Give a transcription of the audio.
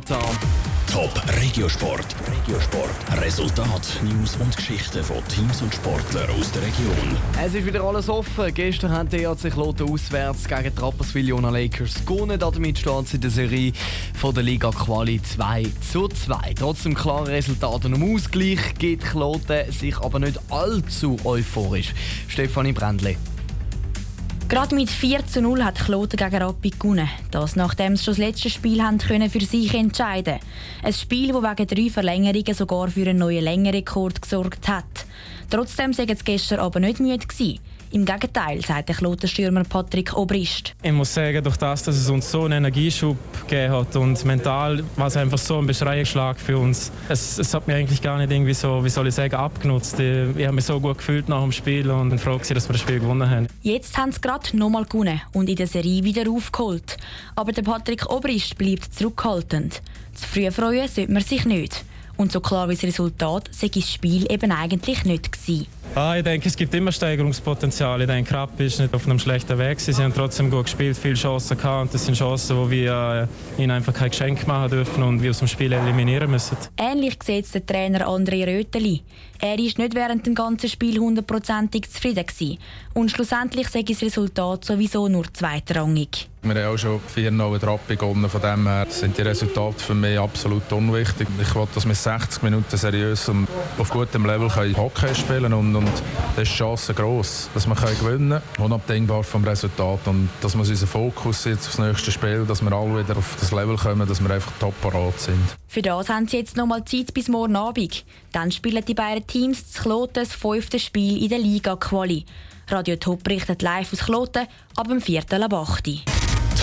Top Regiosport. Regiosport. Resultat, News und Geschichten von Teams und Sportlern aus der Region. Es ist wieder alles offen. Gestern hat der EAC Kloten auswärts gegen die Rapperswil Lakers gewonnen. Damit steht sie in der Serie von der Liga Quali 2 zu 2. Trotzdem klare Resultate und um Ausgleich geht Kloten sich aber nicht allzu euphorisch. Stefanie Brändle. Gerade mit 4 zu 0 hat Kloten gegen Rappi gewonnen. Das nachdem sie schon das letzte Spiel haben für sich entscheiden Ein Spiel, das wegen drei Verlängerungen sogar für einen neuen Längenrekord gesorgt hat. Trotzdem waren sie gestern aber nicht müde. Im Gegenteil, sagt der Klotenstürmer Patrick Obrist. Ich muss sagen, durch das, dass es uns so einen Energieschub gegeben hat und mental war es einfach so ein Beschreiungsschlag für uns. Es, es, hat mir eigentlich gar nicht irgendwie so, wie soll ich sagen, abgenutzt. Ich, ich habe mich so gut gefühlt nach dem Spiel und froh, dass wir das Spiel gewonnen haben. Jetzt haben sie gerade nochmal gewonnen und in der Serie wieder aufgeholt. Aber der Patrick Obrist bleibt zurückhaltend. Zu früh freuen sollte man sich nicht. Und so klar wie das Resultat sei das Spiel eben eigentlich nicht gewesen. Ah, ich denke, es gibt immer Steigerungspotenzial. Ich denke, Rapp ist nicht auf einem schlechten Weg. Sie haben trotzdem gut gespielt, viele Chancen gehabt. Und das sind Chancen, wo wir äh, ihnen einfach kein Geschenk machen dürfen und wir aus dem Spiel eliminieren müssen. Ähnlich sieht der Trainer André Röteli. Er war nicht während dem ganzen Spiel hundertprozentig zufrieden gewesen. Und schlussendlich sei das Resultat sowieso nur zweitrangig. Wir haben auch schon 4-0 Trapp begonnen. Von dem her sind die Resultate für mich absolut unwichtig. Ich will, dass wir 60 Minuten seriös und auf gutem Level Hockey spielen können. Und, und da ist die Chance gross, dass wir gewinnen können. Unabdingbar vom Resultat. Und das muss unser Fokus jetzt aufs nächste Spiel, dass wir alle wieder auf das Level kommen, dass wir einfach top parat sind. Für das haben sie jetzt noch mal Zeit bis morgen Abend. Dann spielen die beiden Teams das Kloten das fünfte Spiel in der Liga-Quali. Radio Top berichtet live aus Kloten ab dem 4. ab 8.